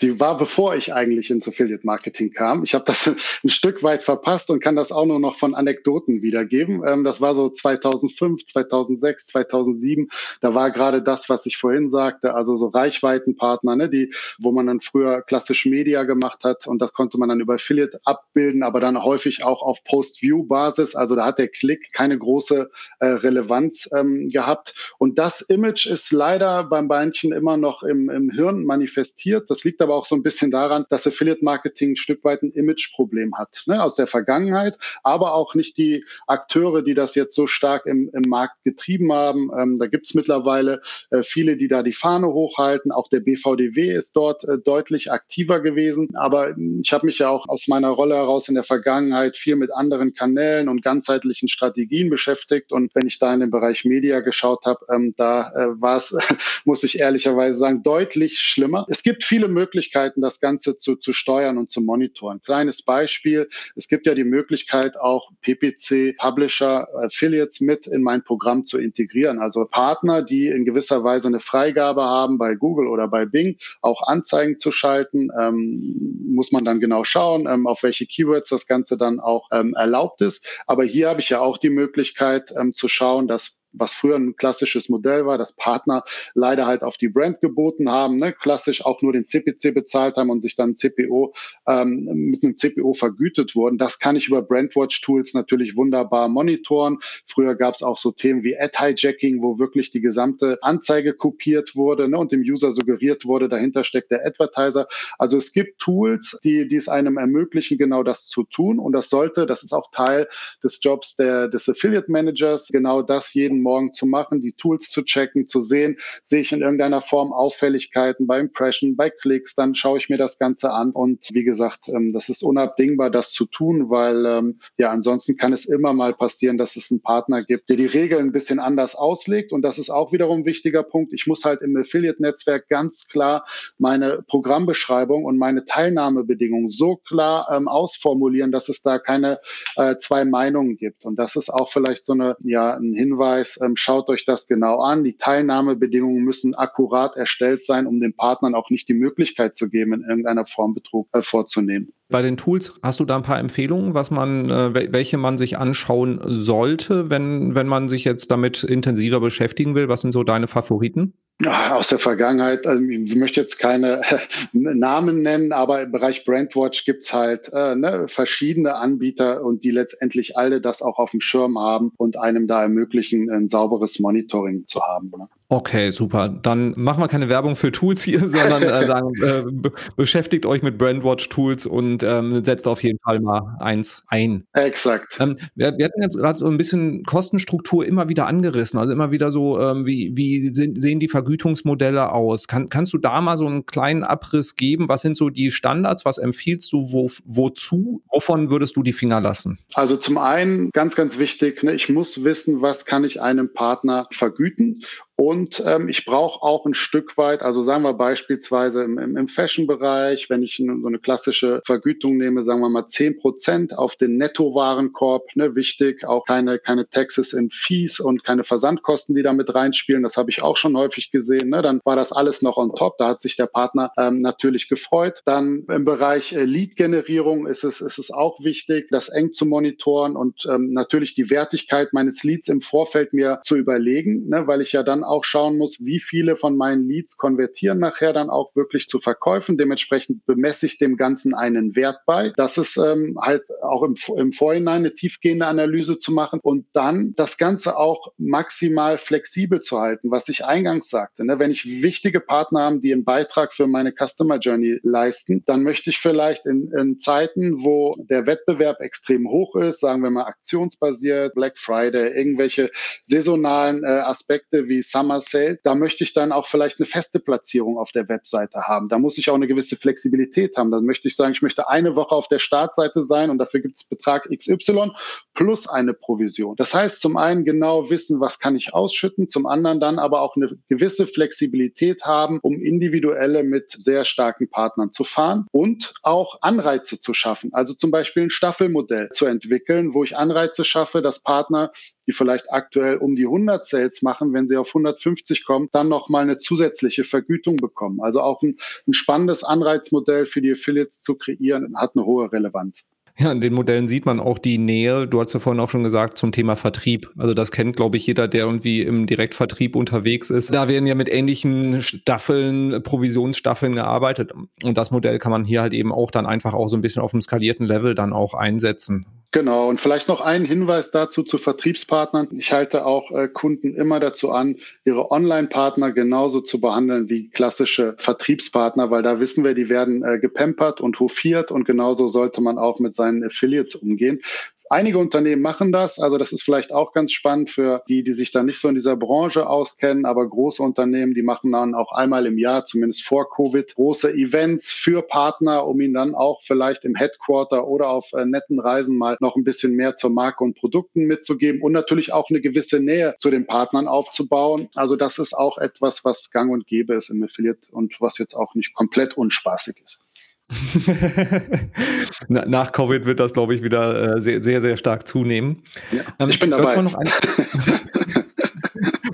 die war bevor ich eigentlich ins Affiliate-Marketing kam. Ich habe das ein Stück weit verpasst und kann das auch nur noch von Anekdoten wiedergeben. Ähm, das war so 2005, 2006, 2007. Da war gerade das, was ich vorhin sagte, also so Reichweitenpartner, ne, die, wo man dann früher klassisch Media gemacht hat und das konnte man dann über Affiliate abbilden, aber dann häufig auch auf Post-View-Basis. Also da hat der Klick keine große äh, Relevanz ähm, gehabt. Und das Image ist leider beim Beinchen immer noch im, im Hirn manifestiert. Das liegt aber auch so ein bisschen daran, dass Affiliate Marketing ein Stück weit ein Imageproblem hat, ne, aus der Vergangenheit, aber auch nicht die Akteure, die das jetzt so stark im, im Markt getrieben haben. Ähm, da gibt es mittlerweile äh, viele, die da die Fahne hochhalten. Auch der BVDW ist dort äh, deutlich aktiver gewesen. Aber ich habe mich ja auch aus meiner Rolle heraus in der Vergangenheit viel mit anderen Kanälen und ganzheitlichen Strategien beschäftigt. Und wenn ich da in den Bereich Media geschaut habe, ähm, da äh, war es, muss ich ehrlicherweise sagen, deutlich schlimmer. Es gibt viele Möglichkeiten, das Ganze zu, zu steuern und zu monitoren. Kleines Beispiel. Es gibt ja die Möglichkeit, auch PPC, Publisher, Affiliates mit in mein Programm zu integrieren. Also Partner, die in gewisser Weise eine Freigabe haben, bei Google oder bei Bing auch Anzeigen zu schalten, ähm, muss man dann genau schauen, ähm, auf welche Keywords das Ganze dann auch ähm, erlaubt ist. Aber hier habe ich ja auch die Möglichkeit ähm, zu schauen, dass was früher ein klassisches Modell war, dass Partner leider halt auf die Brand geboten haben, ne? klassisch auch nur den CPC bezahlt haben und sich dann CPO ähm, mit einem CPO vergütet wurden. Das kann ich über Brandwatch-Tools natürlich wunderbar monitoren. Früher gab es auch so Themen wie Ad-Hijacking, wo wirklich die gesamte Anzeige kopiert wurde ne? und dem User suggeriert wurde, dahinter steckt der Advertiser. Also es gibt Tools, die, die es einem ermöglichen, genau das zu tun. Und das sollte, das ist auch Teil des Jobs der, des Affiliate Managers, genau das jeden Morgen zu machen, die Tools zu checken, zu sehen, sehe ich in irgendeiner Form Auffälligkeiten bei Impression, bei Klicks, dann schaue ich mir das Ganze an. Und wie gesagt, ähm, das ist unabdingbar, das zu tun, weil ähm, ja, ansonsten kann es immer mal passieren, dass es einen Partner gibt, der die Regeln ein bisschen anders auslegt. Und das ist auch wiederum ein wichtiger Punkt. Ich muss halt im Affiliate-Netzwerk ganz klar meine Programmbeschreibung und meine Teilnahmebedingungen so klar ähm, ausformulieren, dass es da keine äh, zwei Meinungen gibt. Und das ist auch vielleicht so eine, ja, ein Hinweis, ähm, schaut euch das genau an. Die Teilnahmebedingungen müssen akkurat erstellt sein, um den Partnern auch nicht die Möglichkeit zu geben, in irgendeiner Form Betrug äh, vorzunehmen. Bei den Tools hast du da ein paar Empfehlungen, was man, äh, welche man sich anschauen sollte, wenn, wenn man sich jetzt damit intensiver beschäftigen will? Was sind so deine Favoriten? Aus der Vergangenheit, also ich möchte jetzt keine Namen nennen, aber im Bereich Brandwatch gibt's halt äh, ne, verschiedene Anbieter und die letztendlich alle das auch auf dem Schirm haben und einem da ermöglichen, ein sauberes Monitoring zu haben. Ne? Okay, super. Dann machen wir keine Werbung für Tools hier, sondern äh, sagen, äh, beschäftigt euch mit Brandwatch-Tools und ähm, setzt auf jeden Fall mal eins ein. Exakt. Ähm, wir, wir, hatten jetzt gerade so ein bisschen Kostenstruktur immer wieder angerissen, also immer wieder so, ähm, wie, wie sind, sehen die Ver Vergütungsmodelle aus? Kann, kannst du da mal so einen kleinen Abriss geben? Was sind so die Standards? Was empfiehlst du? Wo, wozu? Wovon würdest du die Finger lassen? Also zum einen ganz, ganz wichtig, ne, ich muss wissen, was kann ich einem Partner vergüten und ähm, ich brauche auch ein Stück weit, also sagen wir beispielsweise im, im, im Fashion-Bereich, wenn ich so eine klassische Vergütung nehme, sagen wir mal zehn Prozent auf den Nettowarenkorb, ne, wichtig, auch keine, keine Taxes in Fees und keine Versandkosten, die da mit reinspielen. Das habe ich auch schon häufig gesehen. Ne? Dann war das alles noch on top. Da hat sich der Partner ähm, natürlich gefreut. Dann im Bereich äh, Lead-Generierung ist es, ist es auch wichtig, das eng zu monitoren und ähm, natürlich die Wertigkeit meines Leads im Vorfeld mir zu überlegen, ne? weil ich ja dann auch schauen muss, wie viele von meinen Leads konvertieren nachher dann auch wirklich zu Verkäufen. Dementsprechend bemesse ich dem Ganzen einen Wert bei. Das ist ähm, halt auch im, im Vorhinein eine tiefgehende Analyse zu machen und dann das Ganze auch maximal flexibel zu halten, was ich eingangs sagte. Ne? Wenn ich wichtige Partner habe, die einen Beitrag für meine Customer Journey leisten, dann möchte ich vielleicht in, in Zeiten, wo der Wettbewerb extrem hoch ist, sagen wir mal aktionsbasiert, Black Friday, irgendwelche saisonalen äh, Aspekte wie Summer Sale, da möchte ich dann auch vielleicht eine feste Platzierung auf der Webseite haben. Da muss ich auch eine gewisse Flexibilität haben. Dann möchte ich sagen, ich möchte eine Woche auf der Startseite sein und dafür gibt es Betrag XY plus eine Provision. Das heißt, zum einen genau wissen, was kann ich ausschütten, zum anderen dann aber auch eine gewisse Flexibilität haben, um individuelle mit sehr starken Partnern zu fahren und auch Anreize zu schaffen. Also zum Beispiel ein Staffelmodell zu entwickeln, wo ich Anreize schaffe, dass Partner, die vielleicht aktuell um die 100 Sales machen, wenn sie auf 100 150 kommt, dann nochmal eine zusätzliche Vergütung bekommen. Also auch ein, ein spannendes Anreizmodell für die Affiliates zu kreieren, hat eine hohe Relevanz. Ja, in den Modellen sieht man auch die Nähe, du hast ja vorhin auch schon gesagt, zum Thema Vertrieb. Also das kennt, glaube ich, jeder, der irgendwie im Direktvertrieb unterwegs ist. Da werden ja mit ähnlichen Staffeln, Provisionsstaffeln gearbeitet. Und das Modell kann man hier halt eben auch dann einfach auch so ein bisschen auf einem skalierten Level dann auch einsetzen. Genau, und vielleicht noch ein Hinweis dazu zu Vertriebspartnern. Ich halte auch äh, Kunden immer dazu an, ihre Online-Partner genauso zu behandeln wie klassische Vertriebspartner, weil da wissen wir, die werden äh, gepampert und hofiert und genauso sollte man auch mit seinen Affiliates umgehen. Einige Unternehmen machen das, also das ist vielleicht auch ganz spannend für die, die sich da nicht so in dieser Branche auskennen, aber große Unternehmen, die machen dann auch einmal im Jahr, zumindest vor Covid, große Events für Partner, um ihnen dann auch vielleicht im Headquarter oder auf äh, netten Reisen mal noch ein bisschen mehr zur Marke und Produkten mitzugeben und natürlich auch eine gewisse Nähe zu den Partnern aufzubauen. Also das ist auch etwas, was gang und gäbe ist im Affiliate und was jetzt auch nicht komplett unspaßig ist. Nach Covid wird das, glaube ich, wieder äh, sehr, sehr, sehr stark zunehmen. Ja, ähm, ich bin dabei.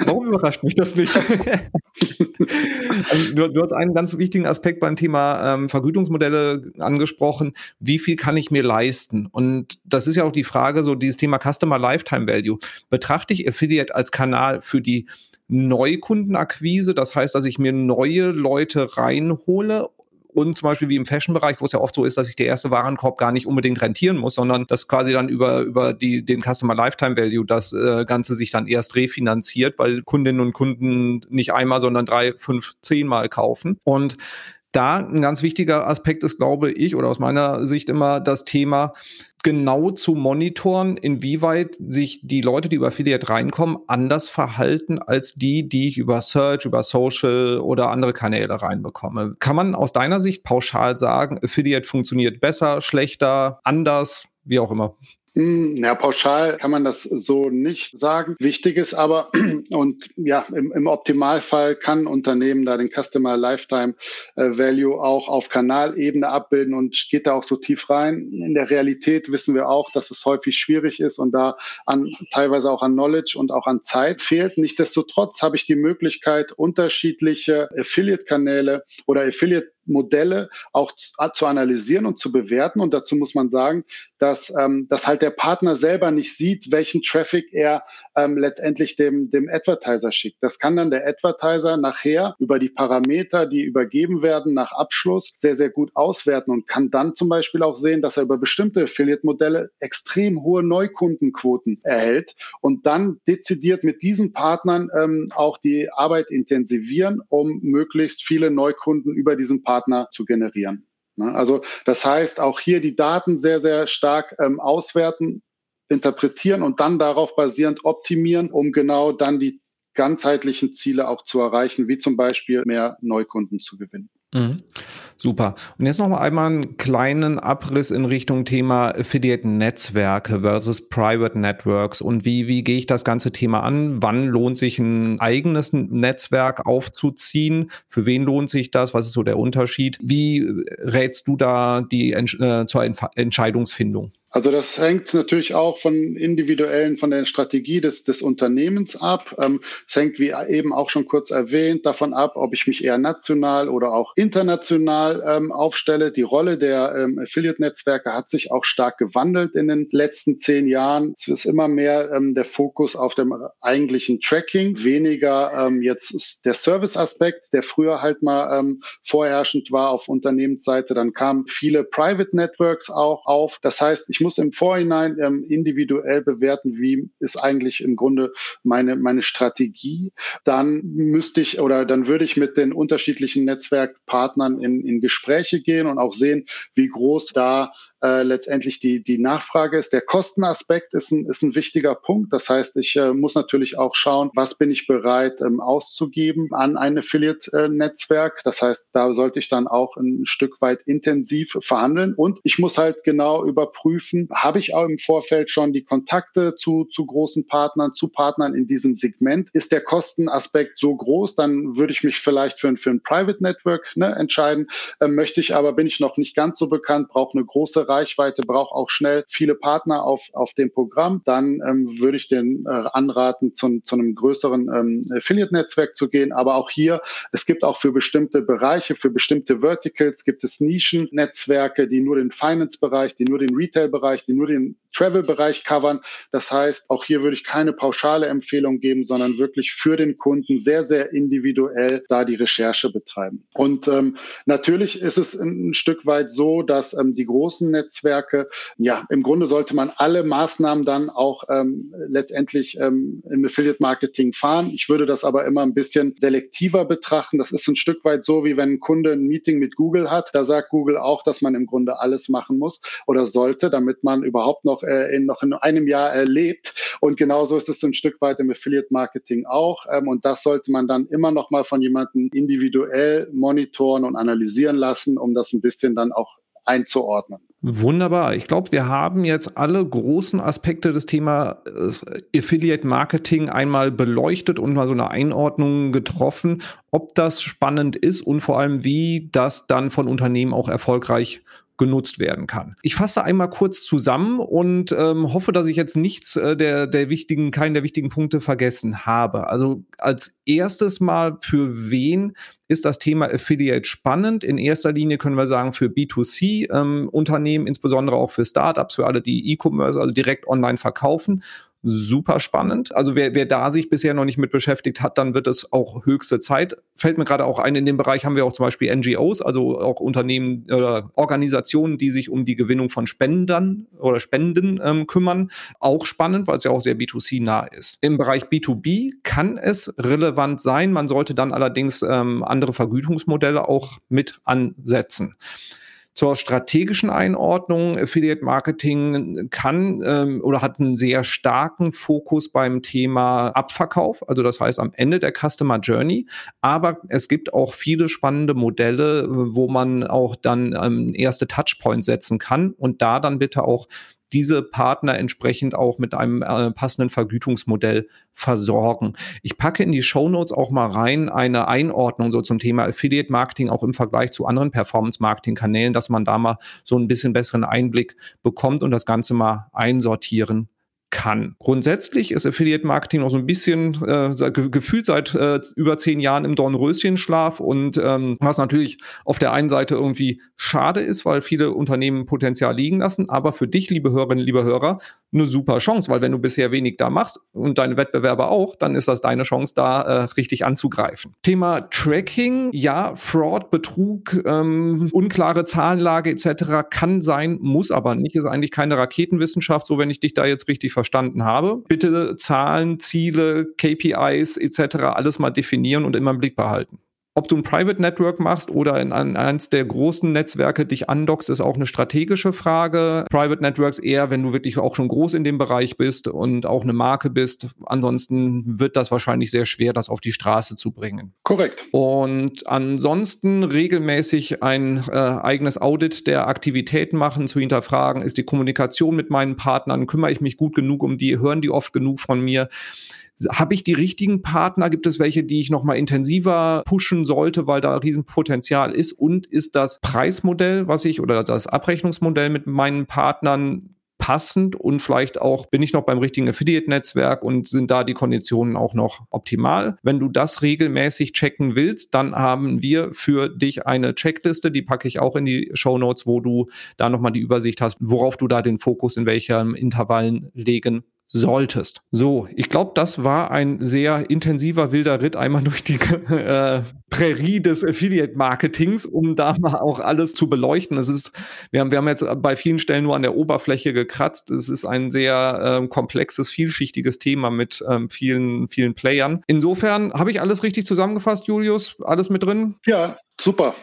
warum, überrascht mich das nicht. also, du, du, hast einen ganz wichtigen Aspekt beim Thema ähm, Vergütungsmodelle angesprochen. Wie viel kann ich mir leisten? Und das ist ja auch die Frage, so dieses Thema Customer Lifetime Value. Betrachte ich Affiliate als Kanal für die Neukundenakquise, das heißt, dass ich mir neue Leute reinhole und zum Beispiel wie im Fashion-Bereich, wo es ja oft so ist, dass ich der erste Warenkorb gar nicht unbedingt rentieren muss, sondern dass quasi dann über, über die, den Customer Lifetime Value das äh, Ganze sich dann erst refinanziert, weil Kundinnen und Kunden nicht einmal, sondern drei, fünf, zehnmal kaufen. Und da ein ganz wichtiger Aspekt ist, glaube ich, oder aus meiner Sicht immer das Thema, genau zu monitoren, inwieweit sich die Leute, die über Affiliate reinkommen, anders verhalten als die, die ich über Search, über Social oder andere Kanäle reinbekomme. Kann man aus deiner Sicht pauschal sagen, Affiliate funktioniert besser, schlechter, anders, wie auch immer? Hm, ja, pauschal kann man das so nicht sagen. Wichtig ist aber, und ja, im, im Optimalfall kann Unternehmen da den Customer Lifetime äh, Value auch auf Kanalebene abbilden und geht da auch so tief rein. In der Realität wissen wir auch, dass es häufig schwierig ist und da an, teilweise auch an Knowledge und auch an Zeit fehlt. Nichtsdestotrotz habe ich die Möglichkeit, unterschiedliche Affiliate-Kanäle oder Affiliate Modelle auch zu analysieren und zu bewerten. Und dazu muss man sagen, dass, ähm, dass halt der Partner selber nicht sieht, welchen Traffic er ähm, letztendlich dem, dem Advertiser schickt. Das kann dann der Advertiser nachher über die Parameter, die übergeben werden nach Abschluss, sehr, sehr gut auswerten und kann dann zum Beispiel auch sehen, dass er über bestimmte Affiliate-Modelle extrem hohe Neukundenquoten erhält und dann dezidiert mit diesen Partnern ähm, auch die Arbeit intensivieren, um möglichst viele Neukunden über diesen Partner Partner zu generieren. Ne? Also das heißt, auch hier die Daten sehr, sehr stark ähm, auswerten, interpretieren und dann darauf basierend optimieren, um genau dann die ganzheitlichen Ziele auch zu erreichen, wie zum Beispiel mehr Neukunden zu gewinnen. Mhm. Super. Und jetzt noch mal einmal einen kleinen Abriss in Richtung Thema Affiliate-Netzwerke versus Private Networks und wie, wie gehe ich das ganze Thema an? Wann lohnt sich ein eigenes Netzwerk aufzuziehen? Für wen lohnt sich das? Was ist so der Unterschied? Wie rätst du da die äh, zur Entscheidungsfindung? Also das hängt natürlich auch von individuellen, von der Strategie des, des Unternehmens ab. Ähm, es hängt, wie eben auch schon kurz erwähnt, davon ab, ob ich mich eher national oder auch international ähm, aufstelle. Die Rolle der ähm, Affiliate-Netzwerke hat sich auch stark gewandelt in den letzten zehn Jahren. Es ist immer mehr der Fokus auf dem eigentlichen Tracking, weniger jetzt der Service-Aspekt, der früher halt mal vorherrschend war auf Unternehmensseite. Dann kamen viele Private Networks auch auf. Das heißt, ich muss im Vorhinein ähm, individuell bewerten, wie ist eigentlich im Grunde meine, meine Strategie. Dann müsste ich oder dann würde ich mit den unterschiedlichen Netzwerkpartnern in, in Gespräche gehen und auch sehen, wie groß da äh, letztendlich die, die Nachfrage ist. Der Kostenaspekt ist ein, ist ein wichtiger Punkt. Das heißt, ich äh, muss natürlich auch schauen, was bin ich bereit ähm, auszugeben an ein Affiliate-Netzwerk. Das heißt, da sollte ich dann auch ein Stück weit intensiv verhandeln. Und ich muss halt genau überprüfen, habe ich auch im Vorfeld schon die Kontakte zu, zu großen Partnern, zu Partnern in diesem Segment? Ist der Kostenaspekt so groß, dann würde ich mich vielleicht für ein, für ein Private Network ne, entscheiden. Ähm, möchte ich aber, bin ich noch nicht ganz so bekannt, brauche eine große Reichweite, braucht auch schnell viele Partner auf, auf dem Programm, dann ähm, würde ich den äh, anraten, zu, zu einem größeren ähm, Affiliate-Netzwerk zu gehen. Aber auch hier, es gibt auch für bestimmte Bereiche, für bestimmte Verticals, gibt es Nischen-Netzwerke, die nur den Finance-Bereich, die nur den Retail-Bereich, die nur den Travel-Bereich covern. Das heißt, auch hier würde ich keine pauschale Empfehlung geben, sondern wirklich für den Kunden sehr, sehr individuell da die Recherche betreiben. Und ähm, natürlich ist es ein, Stück weit so, dass ähm, die großen Netzwerke, ja, im Grunde sollte man alle Maßnahmen dann auch ähm, letztendlich ähm, im Affiliate-Marketing fahren. Ich würde das aber immer ein bisschen selektiver betrachten. Das ist ein Stück weit so, wie wenn ein Kunde ein Meeting mit Google hat. Da sagt Google auch, dass man im Grunde alles machen muss oder sollte, damit man überhaupt noch, äh, in, noch in einem Jahr erlebt. Und genauso ist es ein Stück weit im Affiliate-Marketing auch. Ähm, und das sollte man dann immer noch mal von jemandem individuell monitoren und analysieren lassen, um das ein bisschen dann auch einzuordnen. Wunderbar. Ich glaube, wir haben jetzt alle großen Aspekte des Themas Affiliate Marketing einmal beleuchtet und mal so eine Einordnung getroffen, ob das spannend ist und vor allem, wie das dann von Unternehmen auch erfolgreich genutzt werden kann. Ich fasse einmal kurz zusammen und ähm, hoffe, dass ich jetzt nichts äh, der, der wichtigen, keinen der wichtigen Punkte vergessen habe. Also als erstes mal, für wen ist das Thema Affiliate spannend? In erster Linie können wir sagen, für B2C-Unternehmen, ähm, insbesondere auch für Startups, für alle, die E-Commerce, also direkt online verkaufen super spannend. Also wer, wer da sich bisher noch nicht mit beschäftigt hat, dann wird es auch höchste Zeit. Fällt mir gerade auch ein, in dem Bereich haben wir auch zum Beispiel NGOs, also auch Unternehmen oder Organisationen, die sich um die Gewinnung von Spendern oder Spenden ähm, kümmern. Auch spannend, weil es ja auch sehr B2C-nah ist. Im Bereich B2B kann es relevant sein. Man sollte dann allerdings ähm, andere Vergütungsmodelle auch mit ansetzen. Zur strategischen Einordnung, Affiliate Marketing kann ähm, oder hat einen sehr starken Fokus beim Thema Abverkauf, also das heißt am Ende der Customer Journey. Aber es gibt auch viele spannende Modelle, wo man auch dann ähm, erste Touchpoints setzen kann und da dann bitte auch diese Partner entsprechend auch mit einem äh, passenden Vergütungsmodell versorgen. Ich packe in die Show Notes auch mal rein eine Einordnung so zum Thema Affiliate Marketing auch im Vergleich zu anderen Performance Marketing Kanälen, dass man da mal so ein bisschen besseren Einblick bekommt und das Ganze mal einsortieren kann. Grundsätzlich ist Affiliate Marketing noch so ein bisschen äh, gefühlt seit äh, über zehn Jahren im Dornröschenschlaf und ähm, was natürlich auf der einen Seite irgendwie schade ist, weil viele Unternehmen Potenzial liegen lassen, aber für dich, liebe Hörerinnen, liebe Hörer, eine super Chance, weil wenn du bisher wenig da machst und deine Wettbewerber auch, dann ist das deine Chance, da äh, richtig anzugreifen. Thema Tracking, ja, Fraud, Betrug, ähm, unklare Zahlenlage etc. kann sein, muss aber nicht. Ist eigentlich keine Raketenwissenschaft, so wenn ich dich da jetzt richtig verstanden habe. Bitte Zahlen, Ziele, KPIs etc. alles mal definieren und immer im Blick behalten. Ob du ein Private Network machst oder in eins der großen Netzwerke dich andockst, ist auch eine strategische Frage. Private Networks eher, wenn du wirklich auch schon groß in dem Bereich bist und auch eine Marke bist. Ansonsten wird das wahrscheinlich sehr schwer, das auf die Straße zu bringen. Korrekt. Und ansonsten regelmäßig ein äh, eigenes Audit der Aktivitäten machen, zu hinterfragen, ist die Kommunikation mit meinen Partnern, kümmere ich mich gut genug um die, hören die oft genug von mir habe ich die richtigen Partner? Gibt es welche, die ich noch mal intensiver pushen sollte, weil da Riesenpotenzial ist? Und ist das Preismodell, was ich oder das Abrechnungsmodell mit meinen Partnern passend und vielleicht auch bin ich noch beim richtigen Affiliate-Netzwerk und sind da die Konditionen auch noch optimal. Wenn du das regelmäßig checken willst, dann haben wir für dich eine Checkliste, die packe ich auch in die Show Notes, wo du da nochmal die Übersicht hast, worauf du da den Fokus in welchen Intervallen legen solltest. So, ich glaube, das war ein sehr intensiver wilder Ritt einmal durch die äh, Prärie des Affiliate-Marketings, um da mal auch alles zu beleuchten. Es ist, wir haben, wir haben jetzt bei vielen Stellen nur an der Oberfläche gekratzt. Es ist ein sehr äh, komplexes, vielschichtiges Thema mit ähm, vielen, vielen Playern. Insofern habe ich alles richtig zusammengefasst, Julius? Alles mit drin? Ja, super.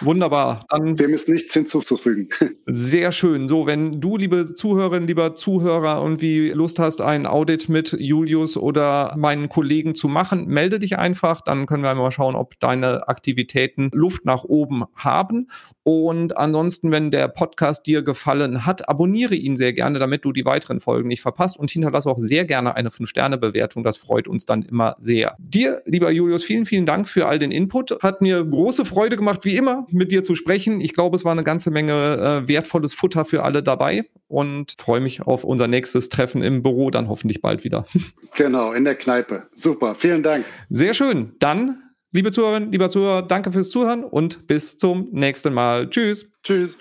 Wunderbar. Dann Dem ist nichts hinzuzufügen. Sehr schön. So, wenn du, liebe Zuhörerin, lieber Zuhörer, irgendwie Lust hast, ein Audit mit Julius oder meinen Kollegen zu machen, melde dich einfach. Dann können wir mal schauen, ob deine Aktivitäten Luft nach oben haben. Und ansonsten, wenn der Podcast dir gefallen hat, abonniere ihn sehr gerne, damit du die weiteren Folgen nicht verpasst und hinterlasse auch sehr gerne eine 5-Sterne-Bewertung. Das freut uns dann immer sehr. Dir, lieber Julius, vielen, vielen Dank für all den Input. Hat mir große Freude gemacht, wie immer mit dir zu sprechen. Ich glaube, es war eine ganze Menge äh, wertvolles Futter für alle dabei und freue mich auf unser nächstes Treffen im Büro, dann hoffentlich bald wieder. Genau, in der Kneipe. Super, vielen Dank. Sehr schön. Dann, liebe Zuhörerinnen, lieber Zuhörer, danke fürs Zuhören und bis zum nächsten Mal. Tschüss. Tschüss.